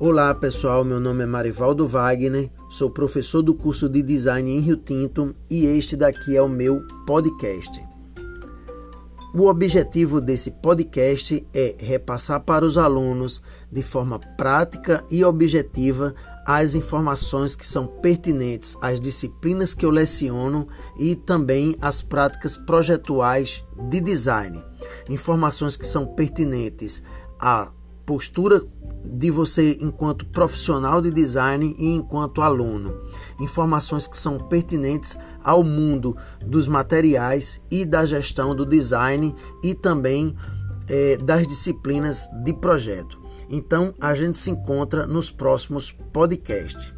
Olá pessoal, meu nome é Marivaldo Wagner, sou professor do curso de Design em Rio Tinto e este daqui é o meu podcast. O objetivo desse podcast é repassar para os alunos de forma prática e objetiva as informações que são pertinentes às disciplinas que eu leciono e também às práticas projetuais de design. Informações que são pertinentes à postura de você enquanto profissional de design e enquanto aluno. Informações que são pertinentes ao mundo dos materiais e da gestão do design e também é, das disciplinas de projeto. Então a gente se encontra nos próximos podcasts.